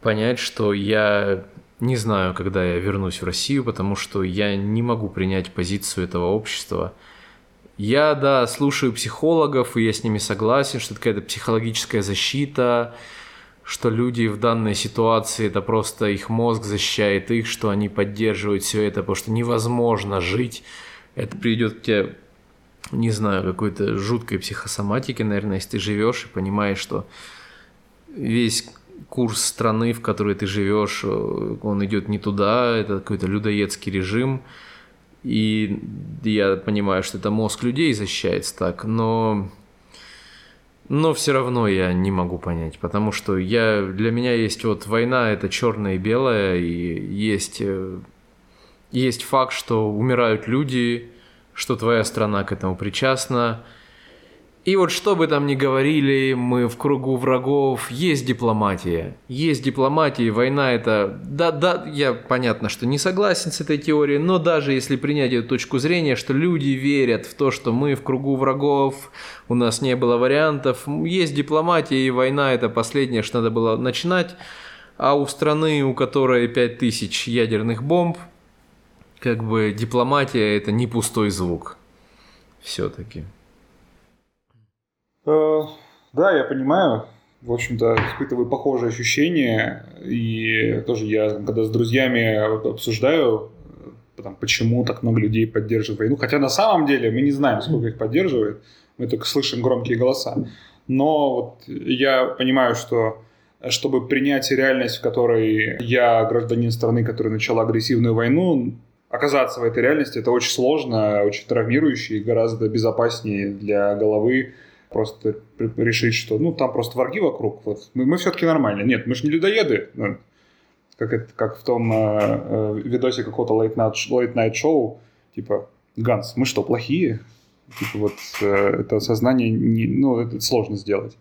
понять, что я не знаю, когда я вернусь в Россию, потому что я не могу принять позицию этого общества. Я, да, слушаю психологов, и я с ними согласен, что это какая-то психологическая защита, что люди в данной ситуации, это просто их мозг защищает их, что они поддерживают все это, потому что невозможно жить. Это приведет к тебе, не знаю, какой-то жуткой психосоматике, наверное, если ты живешь и понимаешь, что весь курс страны, в которой ты живешь, э, он идет не туда, это какой-то людоедский режим. И я понимаю, что это мозг людей защищается так, но, но все равно я не могу понять, потому что я, для меня есть вот война, это черное и белое, и есть, э, есть факт, что умирают люди, что твоя страна к этому причастна, и вот что бы там ни говорили, мы в кругу врагов, есть дипломатия. Есть дипломатия, война это... Да, да, я понятно, что не согласен с этой теорией, но даже если принять эту точку зрения, что люди верят в то, что мы в кругу врагов, у нас не было вариантов, есть дипломатия, и война это последнее, что надо было начинать, а у страны, у которой 5000 ядерных бомб, как бы дипломатия это не пустой звук. Все-таки.
Э, да, я понимаю. В общем-то, испытываю похожие ощущения. И тоже я, когда с друзьями обсуждаю, э, там, почему так много людей поддерживают войну. Хотя на самом деле мы не знаем, сколько их поддерживает. Мы только слышим громкие голоса. Но вот я понимаю, что чтобы принять реальность, в которой я гражданин страны, которая начала агрессивную войну, оказаться в этой реальности, это очень сложно, очень травмирующе и гораздо безопаснее для головы просто решить, что ну там просто враги вокруг, вот мы, мы все-таки нормально. Нет, мы же не людоеды. Ну, как, это, как в том э, э, видосе какого-то late night, late night шоу, типа, Ганс, мы что, плохие? Типа вот э, это сознание, ну, это сложно сделать.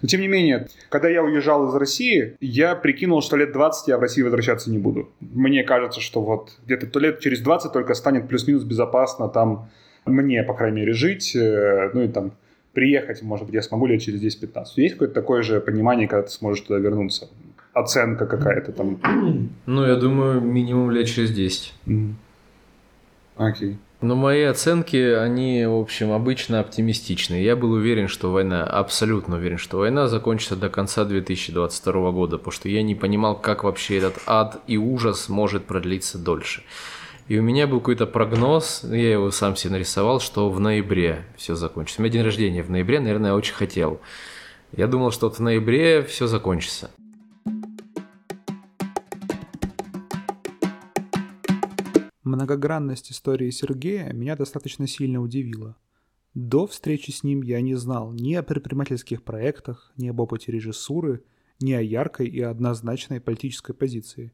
Но тем не менее, когда я уезжал из России, я прикинул, что лет 20 я в России возвращаться не буду. Мне кажется, что вот где-то лет через 20 только станет плюс-минус безопасно там мне, по крайней мере, жить. Э, ну и там приехать, может быть, я смогу лет через 10-15. Есть какое-то такое же понимание, когда ты сможешь туда вернуться? Оценка какая-то там?
Ну, я думаю, минимум лет через 10.
Mm. Окей.
Но мои оценки, они, в общем, обычно оптимистичные. Я был уверен, что война, абсолютно уверен, что война закончится до конца 2022 года, потому что я не понимал, как вообще этот ад и ужас может продлиться дольше. И у меня был какой-то прогноз, я его сам себе нарисовал, что в ноябре все закончится. У меня день рождения в ноябре, наверное, я очень хотел. Я думал, что вот в ноябре все закончится.
Многогранность истории Сергея меня достаточно сильно удивила. До встречи с ним я не знал ни о предпринимательских проектах, ни об опыте режиссуры, ни о яркой и однозначной политической позиции.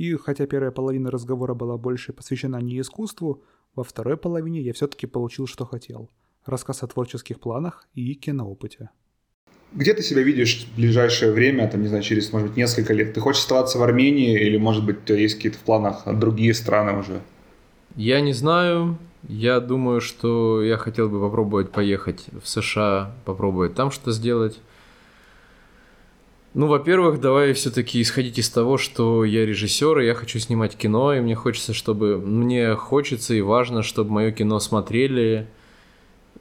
И хотя первая половина разговора была больше посвящена не искусству, во второй половине я все-таки получил, что хотел. Рассказ о творческих планах и киноопыте.
Где ты себя видишь в ближайшее время, там, не знаю, через, может быть, несколько лет? Ты хочешь оставаться в Армении или, может быть, у тебя есть какие-то в планах другие страны уже?
Я не знаю. Я думаю, что я хотел бы попробовать поехать в США, попробовать там что сделать. Ну, во-первых, давай все-таки исходить из того, что я режиссер, и я хочу снимать кино, и мне хочется, чтобы... Мне хочется и важно, чтобы мое кино смотрели.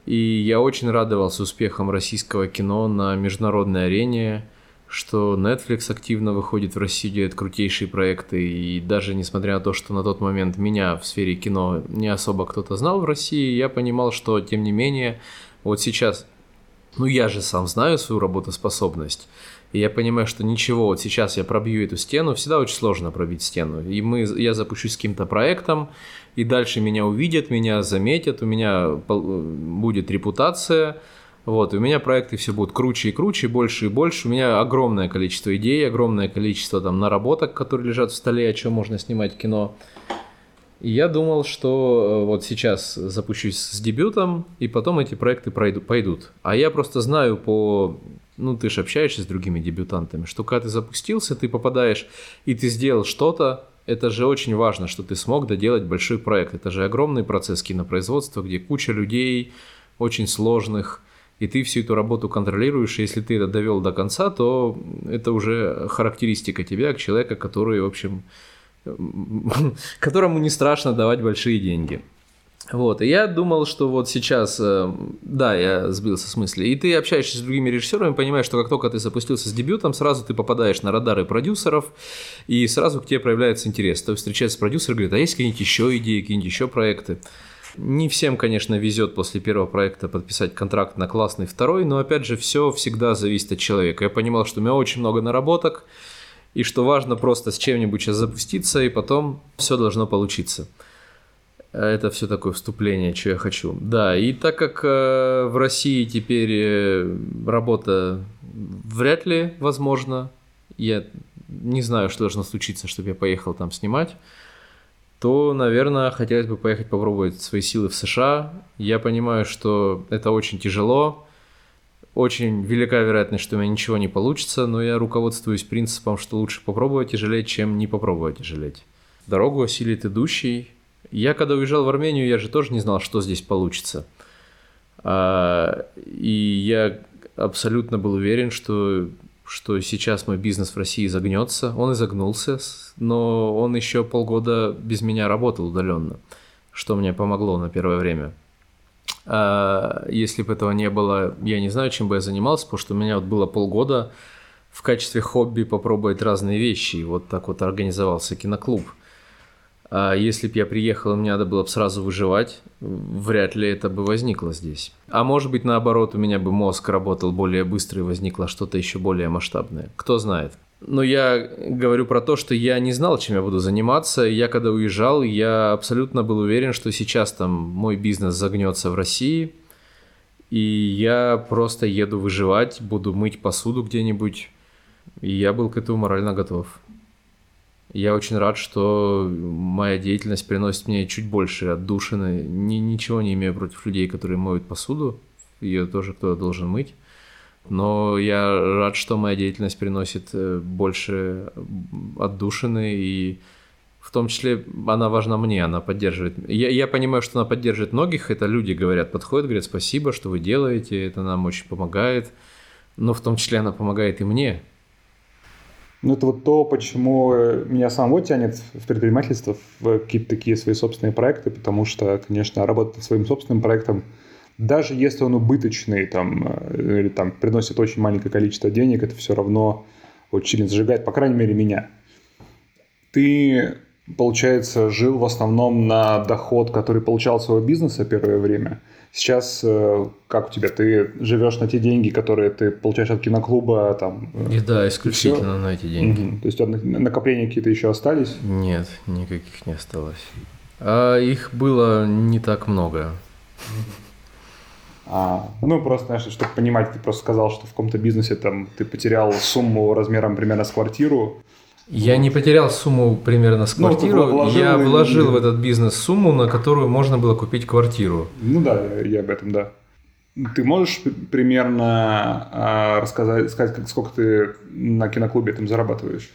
И я очень радовался успехам российского кино на международной арене, что Netflix активно выходит в Россию, делает крутейшие проекты, и даже несмотря на то, что на тот момент меня в сфере кино не особо кто-то знал в России, я понимал, что, тем не менее, вот сейчас ну я же сам знаю свою работоспособность. И я понимаю, что ничего, вот сейчас я пробью эту стену, всегда очень сложно пробить стену. И мы, я запущусь с каким-то проектом, и дальше меня увидят, меня заметят, у меня будет репутация, вот, и у меня проекты все будут круче и круче, больше и больше. У меня огромное количество идей, огромное количество там наработок, которые лежат в столе, о чем можно снимать кино. И я думал, что э, вот сейчас запущусь с дебютом, и потом эти проекты пройду, пойдут. А я просто знаю по... Ну, ты же общаешься с другими дебютантами, что когда ты запустился, ты попадаешь, и ты сделал что-то, это же очень важно, что ты смог доделать большой проект. Это же огромный процесс кинопроизводства, где куча людей, очень сложных, и ты всю эту работу контролируешь, и если ты это довел до конца, то это уже характеристика тебя, человека, который, в общем, которому не страшно давать большие деньги. Вот, и я думал, что вот сейчас, э, да, я сбился с мысли, и ты общаешься с другими режиссерами, понимаешь, что как только ты запустился с дебютом, сразу ты попадаешь на радары продюсеров, и сразу к тебе проявляется интерес. То есть встречается продюсер и говорит, а есть какие-нибудь еще идеи, какие-нибудь еще проекты? Не всем, конечно, везет после первого проекта подписать контракт на классный второй, но опять же, все всегда зависит от человека. Я понимал, что у меня очень много наработок, и что важно просто с чем-нибудь сейчас запуститься, и потом все должно получиться. Это все такое вступление, что я хочу. Да, и так как э, в России теперь э, работа вряд ли возможна, я не знаю, что должно случиться, чтобы я поехал там снимать, то, наверное, хотелось бы поехать попробовать свои силы в США. Я понимаю, что это очень тяжело, очень велика вероятность, что у меня ничего не получится, но я руководствуюсь принципом, что лучше попробовать и жалеть, чем не попробовать и жалеть. Дорогу осилит идущий. Я когда уезжал в Армению, я же тоже не знал, что здесь получится. А, и я абсолютно был уверен, что, что сейчас мой бизнес в России загнется. Он изогнулся, но он еще полгода без меня работал удаленно, что мне помогло на первое время. А, если бы этого не было, я не знаю, чем бы я занимался, потому что у меня вот было полгода в качестве хобби попробовать разные вещи. И вот так вот организовался киноклуб. А если бы я приехал, мне надо было бы сразу выживать, вряд ли это бы возникло здесь. А может быть, наоборот, у меня бы мозг работал более быстро и возникло что-то еще более масштабное. Кто знает. Но я говорю про то, что я не знал, чем я буду заниматься. Я когда уезжал, я абсолютно был уверен, что сейчас там мой бизнес загнется в России, и я просто еду выживать, буду мыть посуду где-нибудь. И я был к этому морально готов. Я очень рад, что моя деятельность приносит мне чуть больше отдушины. Ни, ничего не имею против людей, которые моют посуду. Ее тоже кто-то должен мыть. Но я рад, что моя деятельность приносит э, больше отдушины, и в том числе она важна мне, она поддерживает. Я, я понимаю, что она поддерживает многих, это люди говорят, подходят, говорят спасибо, что вы делаете, это нам очень помогает, но в том числе она помогает и мне.
Ну, это вот то, почему э, меня самого тянет в предпринимательство, в какие-то такие свои собственные проекты, потому что, конечно, работать своим собственным проектом – даже если он убыточный там, э, или там приносит очень маленькое количество денег, это все равно очень сильно зажигает, по крайней мере, меня. Ты, получается, жил в основном на доход, который получал своего бизнеса первое время. Сейчас э, как у тебя? Ты живешь на те деньги, которые ты получаешь от киноклуба? Там,
э, и да, исключительно и на эти деньги.
Угу. То есть накопления какие-то еще остались?
Нет, никаких не осталось. А их было не так много.
А, ну, просто, знаешь, чтобы понимать, ты просто сказал, что в каком-то бизнесе там ты потерял сумму размером примерно с квартиру.
Я не потерял сумму примерно с ну, квартиру, ну, вложил я вложил в этот бизнес сумму, на которую можно было купить квартиру.
Ну да, я об этом, да. Ты можешь примерно а, рассказать, сказать, сколько ты на киноклубе там зарабатываешь?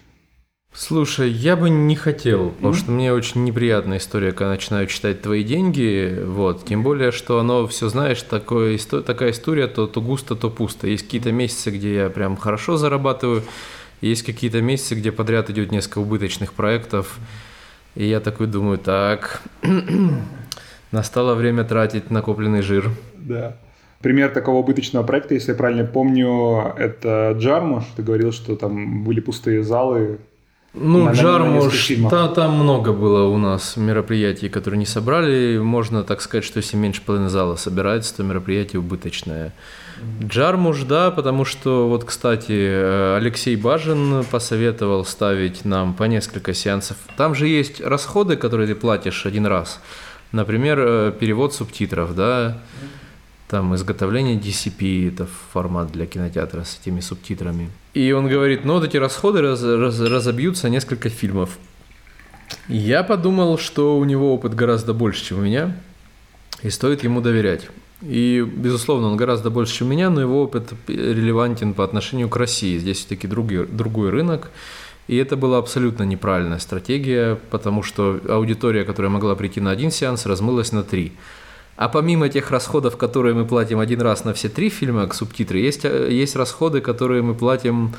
Слушай, я бы не хотел, потому mm-hmm. что мне очень неприятная история, когда начинаю читать твои деньги, вот, тем более, что оно все, знаешь, такое, такая история, то, то густо, то пусто. Есть какие-то месяцы, где я прям хорошо зарабатываю, есть какие-то месяцы, где подряд идет несколько убыточных проектов, и я такой думаю, так, настало время тратить накопленный жир.
Да. Пример такого убыточного проекта, если я правильно помню, это Джармуш. Ты говорил, что там были пустые залы,
Ну,
на- на
Джармуш,
фильмах.
та- там много было у нас мероприятий, которые не собрали. Можно так сказать, что если меньше половины зала собирается, то мероприятие убыточное. Джармуш, да, потому что, вот, кстати, э, Алексей Бажин посоветовал ставить нам по несколько сеансов. Там же есть расходы, которые ты платишь один раз. Например, э, перевод субтитров, да, там изготовление DCP, это формат для кинотеатра с этими субтитрами. И он говорит, ну вот эти расходы раз- раз- разобьются несколько фильмов. Я подумал, что у него опыт гораздо больше, чем у меня, и стоит ему доверять. И, безусловно, он гораздо больше, чем у меня, но его опыт релевантен по отношению к России. Здесь все-таки другой, другой рынок. И это была абсолютно неправильная стратегия, потому что аудитория, которая могла прийти на один сеанс, размылась на три. А помимо тех расходов, которые мы платим один раз на все три фильма, к субтитры, есть, э, есть расходы, которые мы платим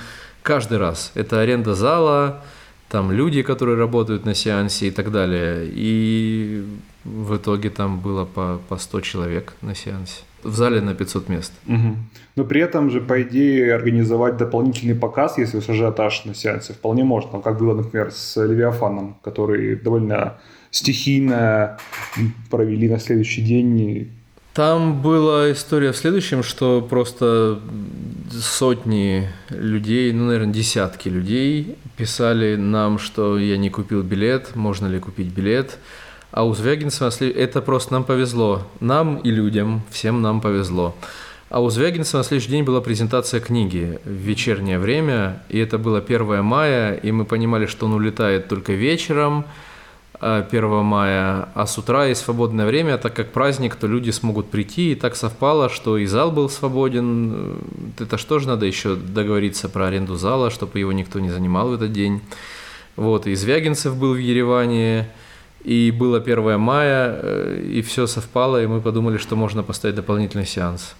каждый раз. Это аренда зала, там люди, которые работают на сеансе и так далее. И в итоге там было по, по 100 человек на сеансе. В зале на 500 мест.
Мгм. Но при этом же, по идее, организовать дополнительный показ, если уж ажиотаж на сеансе, вполне можно. Как было, например, с Левиафаном, который довольно стихийно провели на следующий день.
Там была история в следующем, что просто сотни людей, ну, наверное, десятки людей писали нам, что я не купил билет, можно ли купить билет. А у Звягинцева это просто нам повезло. Нам и людям, всем нам повезло. А у Звягинцева на следующий день была презентация книги в вечернее время, и это было 1 мая, и мы понимали, что он улетает только вечером, 1 мая, а с утра есть свободное время, так как праздник, то люди смогут прийти, и так совпало, что и зал был свободен. Э, Это что же надо еще договориться про аренду зала, чтобы его никто не занимал в этот день. Вот, и Звягинцев был в Ереване, и было 1 мая, э, и все совпало, и мы подумали, что можно поставить дополнительный сеанс.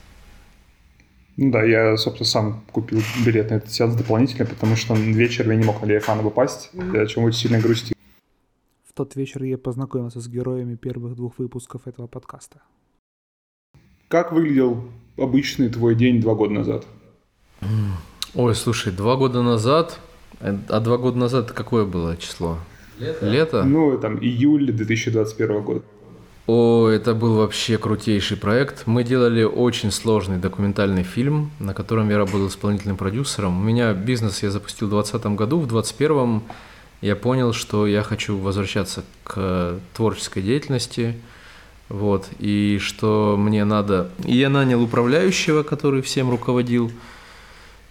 Ну да, я, собственно, сам купил билет на этот сеанс дополнительно, потому что вечером я не мог на Левиафана попасть, о чем очень сильно грустил.
В тот вечер я познакомился с героями первых двух выпусков этого подкаста.
Как выглядел обычный твой день два года назад?
Ой, слушай, два года назад, э, а два года назад какое было число? Лето? Лето?
Ну, там, июль 2021 года.
О, это был вообще крутейший проект. Мы делали очень сложный документальный фильм, на котором я работал исполнительным продюсером. У меня бизнес я запустил в 2020 году, в 2021 я понял, что я хочу возвращаться к творческой деятельности, вот, и что мне надо... И я нанял управляющего, который всем руководил,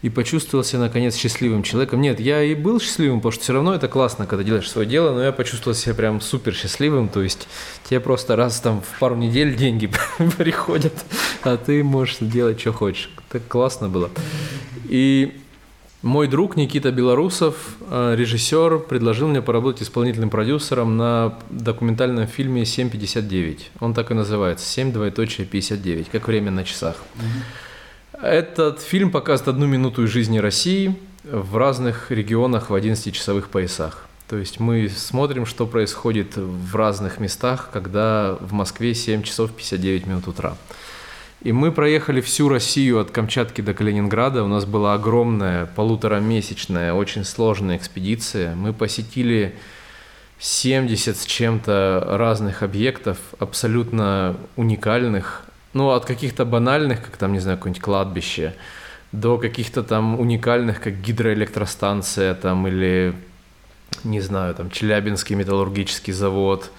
и почувствовал себя, наконец, счастливым человеком. Нет, я и был счастливым, потому что все равно это классно, когда делаешь свое дело, но я почувствовал себя прям супер счастливым, то есть тебе просто раз там в пару недель деньги приходят, а ты можешь делать, что хочешь. Так классно было. И мой друг Никита Белорусов, э, режиссер, предложил мне поработать исполнительным продюсером на документальном фильме 7.59. Он так и называется, 7 двоеточие 59, как время на часах. Этот фильм показывает одну минуту из жизни России в разных регионах в 11-часовых поясах. То есть мы смотрим, что происходит в разных местах, когда в Москве 7 часов 59 минут утра. И мы проехали всю Россию от Камчатки до Калининграда. У нас была огромная полуторамесячная, очень сложная экспедиция. Мы посетили 70 с чем-то разных объектов, абсолютно уникальных. Ну, от каких-то банальных, как там, не знаю, какое-нибудь кладбище, до каких-то там уникальных, как гидроэлектростанция там или, не знаю, там Челябинский металлургический завод.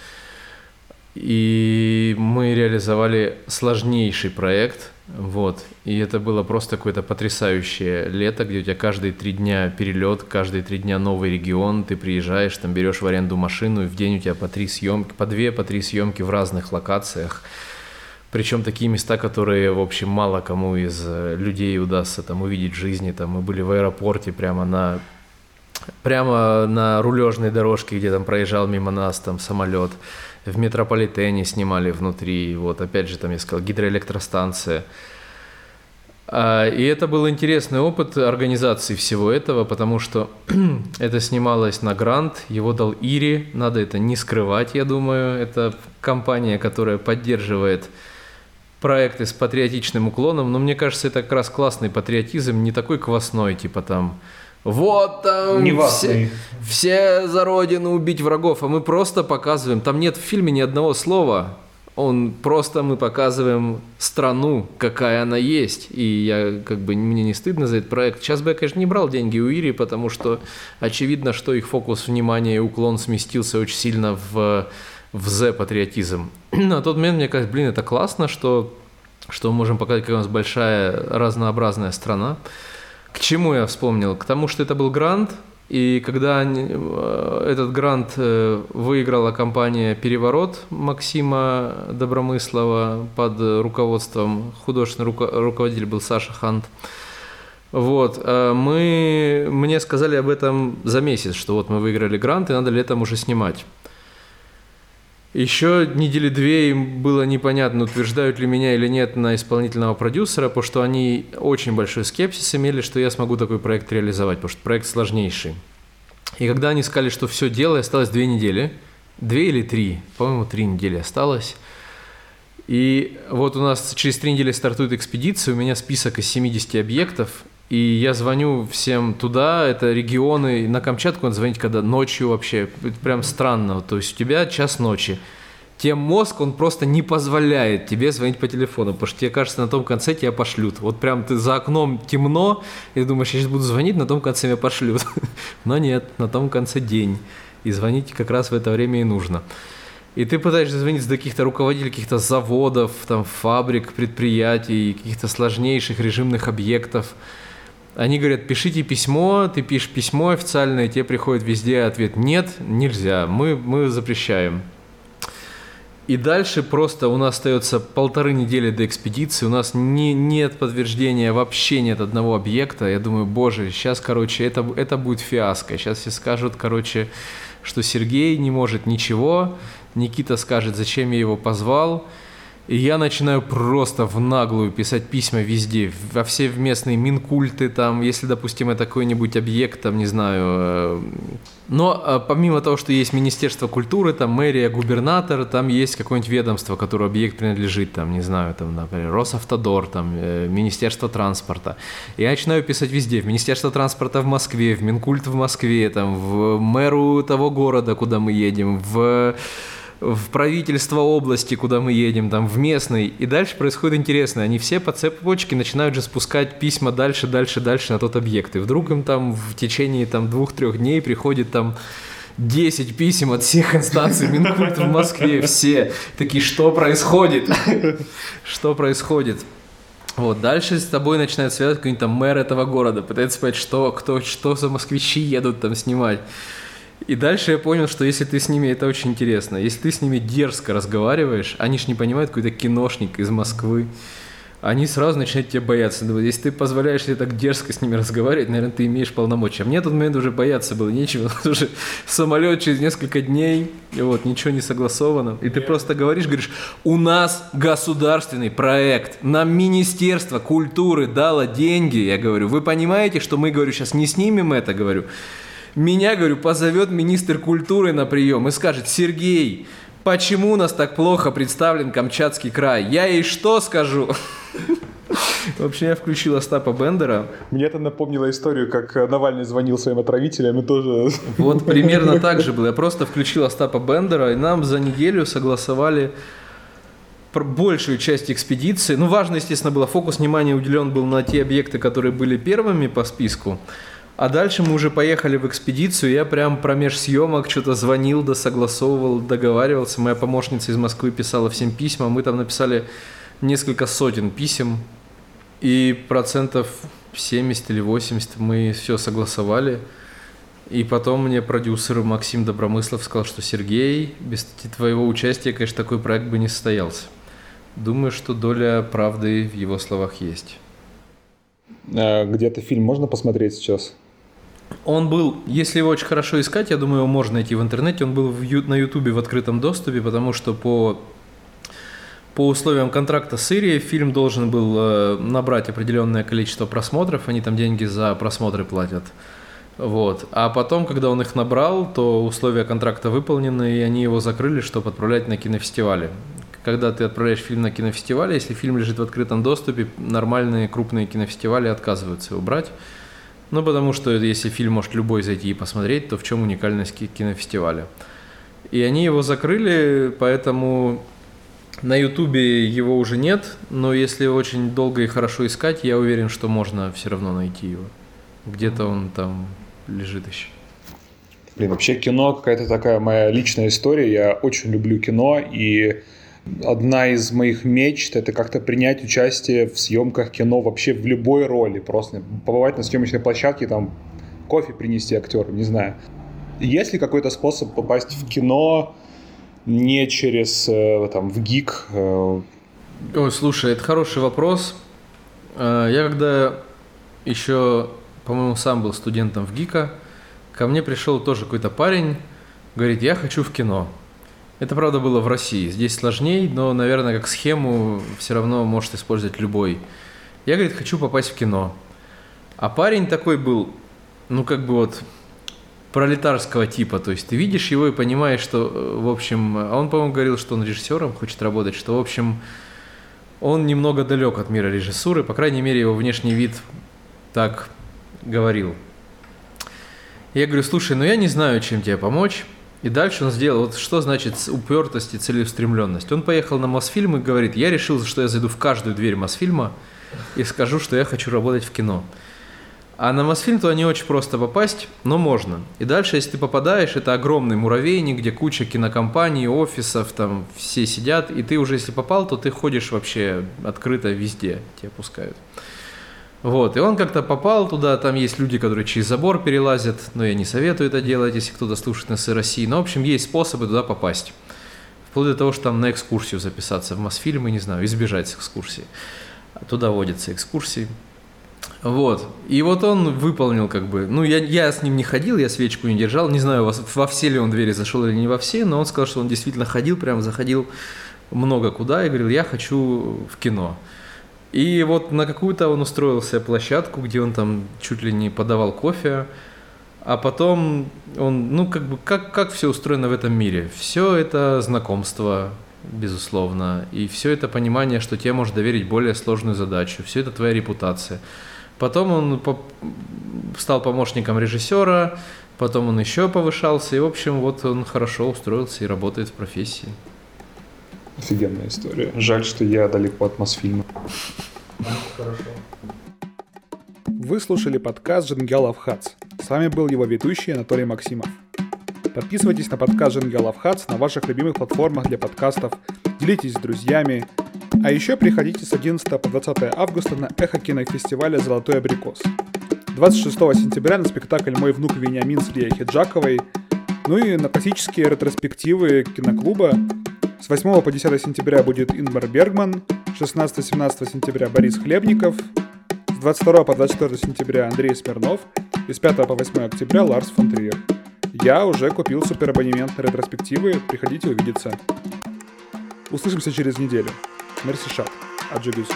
И мы реализовали сложнейший проект, вот, и это было просто какое-то потрясающее лето, где у тебя каждые три дня перелет, каждые три дня новый регион, ты приезжаешь, там берешь в аренду машину, и в день у тебя по три съемки, по две, по три съемки в разных локациях. Причем такие места, которые, в общем, мало кому из э, людей удастся там увидеть в жизни. Там мы были в аэропорте прямо на прямо на рулежной дорожке, где там проезжал мимо нас там самолет. В метрополитене снимали внутри. Вот опять же там я сказал гидроэлектростанция. А, И это был интересный опыт организации всего этого, потому что это снималось на грант, его дал Ири, надо это не скрывать, я думаю. Это компания, которая поддерживает проекты с патриотичным уклоном, но мне кажется, это как раз классный патриотизм, не такой квасной, типа там вот там
Неважный.
все, все за родину убить врагов, а мы просто показываем, там нет в фильме ни одного слова, он просто мы показываем страну, какая она есть. И я как бы мне не стыдно за этот проект. Сейчас бы я, конечно, не брал деньги у Ири, потому что очевидно, что их фокус внимания и уклон сместился очень сильно в, в зе-патриотизм. На тот момент мне кажется, блин, это классно, что, что мы можем показать, какая у нас большая разнообразная страна. К чему я вспомнил? К тому, что это был грант, и когда э, этот грант э, выиграла компания «Переворот» Максима Добромыслова под руководством, художественный руко- руководитель был Саша Хант, вот, э, мы, мне сказали об этом за месяц, что вот мы выиграли грант, и надо летом уже снимать. Еще недели две им было непонятно, утверждают ли меня или нет на исполнительного продюсера, потому что они очень большой скепсис имели, что я смогу такой проект реализовать, потому что проект сложнейший. И когда они сказали, что все дело, осталось две недели, две или три, по-моему, три недели осталось. И вот у нас через три недели стартует экспедиция, у меня список из 70 объектов, и я звоню всем туда, это регионы, на Камчатку надо звонить, когда ночью вообще, прям странно, то есть у тебя час ночи. Тем мозг, он просто не позволяет тебе звонить по телефону, потому что тебе кажется, на том конце тебя пошлют. Вот прям ты за окном темно, и думаешь, я сейчас буду звонить, на том конце меня пошлют. Но нет, на том конце день. И звонить как раз в это время и нужно. И ты пытаешься звонить до каких-то руководителей каких-то заводов, там, фабрик, предприятий, каких-то сложнейших режимных объектов. Они говорят, пишите письмо, ты пишешь письмо официальное, тебе приходит везде ответ «нет, нельзя, мы, мы запрещаем». И дальше просто у нас остается полторы недели до экспедиции, у нас не, нет подтверждения, вообще нет одного объекта. Я думаю, боже, сейчас, короче, это, это будет фиаско. Сейчас все скажут, короче, что Сергей не может ничего, Никита скажет, зачем я его позвал. И я начинаю просто в наглую писать письма везде, во все местные минкульты, там, если, допустим, это какой-нибудь объект, там, не знаю. э, Но э, помимо того, что есть Министерство культуры, там, мэрия, губернатор, там есть какое-нибудь ведомство, которому объект принадлежит, там, не знаю, там, например, Росавтодор, там, э, Министерство транспорта. Я начинаю писать везде, в Министерство транспорта в Москве, в Минкульт в Москве, там, в мэру того города, куда мы едем, в в правительство области, куда мы едем, там, в местный. И дальше происходит интересное. Они все по цепочке начинают же спускать письма дальше, дальше, дальше на тот объект. И вдруг им там в течение там двух-трех дней приходит там 10 писем от всех инстанций Минкульта в Москве. Все такие, что происходит? Что происходит? Вот, дальше с тобой начинает связывать какой-нибудь там мэр этого города, пытается понять, что, кто, что за москвичи едут там снимать. И дальше я понял, что если ты с ними, это очень интересно, если ты с ними дерзко разговариваешь, они ж не понимают, какой-то киношник из Москвы, они сразу начинают тебя бояться. Думаю, если ты позволяешь себе так дерзко с ними разговаривать, наверное, ты имеешь полномочия. А мне в тот момент уже бояться было нечего, уже самолет через несколько дней, и вот, ничего не согласовано. И ты просто говоришь, говоришь, у нас государственный проект, нам Министерство культуры дало деньги. Я говорю, вы понимаете, что мы, говорю, сейчас не снимем это, говорю. Меня, говорю, позовет министр культуры на прием и скажет, Сергей, почему у нас так плохо представлен Камчатский край? Я ей что скажу? В общем, я включил Остапа Бендера.
Мне это напомнило историю, как э, Навальный звонил своим отравителям и тоже...
Вот примерно так же было. Я просто включил Остапа Бендера, и нам за неделю согласовали большую часть экспедиции. Ну, важно, естественно, было, фокус внимания уделен был на те объекты, которые были первыми по списку. А дальше мы уже поехали в экспедицию, я прям промеж съемок что-то звонил, да согласовывал, договаривался. Моя помощница из Москвы писала всем письма, мы там написали несколько сотен писем, и процентов 70 или 80 мы все согласовали. И потом мне продюсер Максим Добромыслов сказал, что Сергей, без твоего участия, конечно, такой проект бы не состоялся. Думаю, что доля правды в его словах есть.
Э, Где-то фильм можно посмотреть сейчас?
Он был, если его очень хорошо искать, я думаю, его можно найти в интернете. Он был в на Ютубе в открытом доступе, потому что по, по условиям контракта с Ирией фильм должен был э, набрать определенное количество просмотров. Они там деньги за просмотры платят. Вот. А потом, когда он их набрал, то условия контракта выполнены, и они его закрыли, чтобы отправлять на кинофестивали. Когда ты отправляешь фильм на кинофестиваль, если фильм лежит в открытом доступе, нормальные крупные кинофестивали отказываются его брать. Ну, потому что если фильм может любой зайти и посмотреть, то в чем уникальность кинофестиваля? И они его закрыли, поэтому на Ютубе его уже нет, но если очень долго и хорошо искать, я уверен, что можно все равно найти его. Где-то он там лежит еще.
Блин, вообще кино какая-то такая моя личная история. Я очень люблю кино, и одна из моих мечт — это как-то принять участие в съемках кино вообще в любой роли. Просто побывать на съемочной площадке, там, кофе принести актеру, не знаю. Есть ли какой-то способ попасть в кино не через, э, там, в ГИК? Э?
Ой, слушай, это хороший вопрос. Э, я когда еще, по-моему, сам был студентом в ГИКа, ко мне пришел тоже какой-то парень, говорит, я хочу в кино. Это, правда, было в России. Здесь сложнее, но, наверное, как схему все равно может использовать любой. Я, говорит, хочу попасть в кино. А парень такой был, ну, как бы вот пролетарского типа. То есть ты видишь его и понимаешь, что, э, в общем, а он, по-моему, говорил, что он режиссером хочет работать, что, в общем, он немного далек от мира режиссуры, по крайней мере, его внешний вид так говорил. Я говорю, слушай, ну я не знаю, чем тебе помочь. И дальше он сделал, вот что значит упертость и целеустремленность. Он поехал на Мосфильм и говорит, я решил, что я зайду в каждую дверь Мосфильма и скажу, что я хочу работать в кино. А на Мосфильм туда не очень просто попасть, но можно. И дальше, если ты попадаешь, это огромный муравейник, где куча кинокомпаний, офисов, там все сидят, и ты уже, если попал, то ты ходишь вообще открыто везде, тебя пускают. Вот, и он как-то попал туда, там есть люди, которые через забор перелазят, но я не советую это делать, если кто-то слушает нас из России. Но, в общем, есть способы туда попасть. Вплоть до того, что там на экскурсию записаться в Мосфильмы, не знаю, избежать экскурсии. Туда водятся экскурсии. Вот. И вот он выполнил как бы... Ну, я, я с ним не ходил, я свечку не держал. Не знаю, во все ли он двери зашел или не во все, но он сказал, что он действительно ходил, прям заходил много куда и говорил, я хочу в кино. И вот на какую-то он устроился площадку, где он там чуть ли не подавал кофе, а потом он, ну, как бы, как, как все устроено в этом мире? Все это знакомство, безусловно, и все это понимание, что тебе может доверить более сложную задачу, все это твоя репутация. Потом он по стал помощником режиссера, потом он еще повышался, и, в общем, вот он хорошо устроился и работает в профессии.
Офигенная история. Жаль, что я далеко от Мосфильма. Хорошо.
Вы слушали подкаст Джангелов Хац. С вами был его ведущий Анатолий Максимов. Подписывайтесь на подкаст Джангелов Хац на ваших любимых платформах для подкастов, делитесь с друзьями, а еще приходите с 11 по 20 августа на Эхо кинофестиваля «Золотой абрикос». 26 сентября на спектакль «Мой внук Вениамин» с Лией Хиджаковой, ну и на классические ретроспективы киноклуба с 8 по 10 сентября будет Инмар Бергман, 16-17 сентября Борис Хлебников, с 22 по 24 сентября Андрей Смирнов и с 5 по 8 октября Ларс фон Триер. Я уже купил суперабонемент на ретроспективы, приходите увидеться. Услышимся через неделю. Мерси шат. Аджигюсю.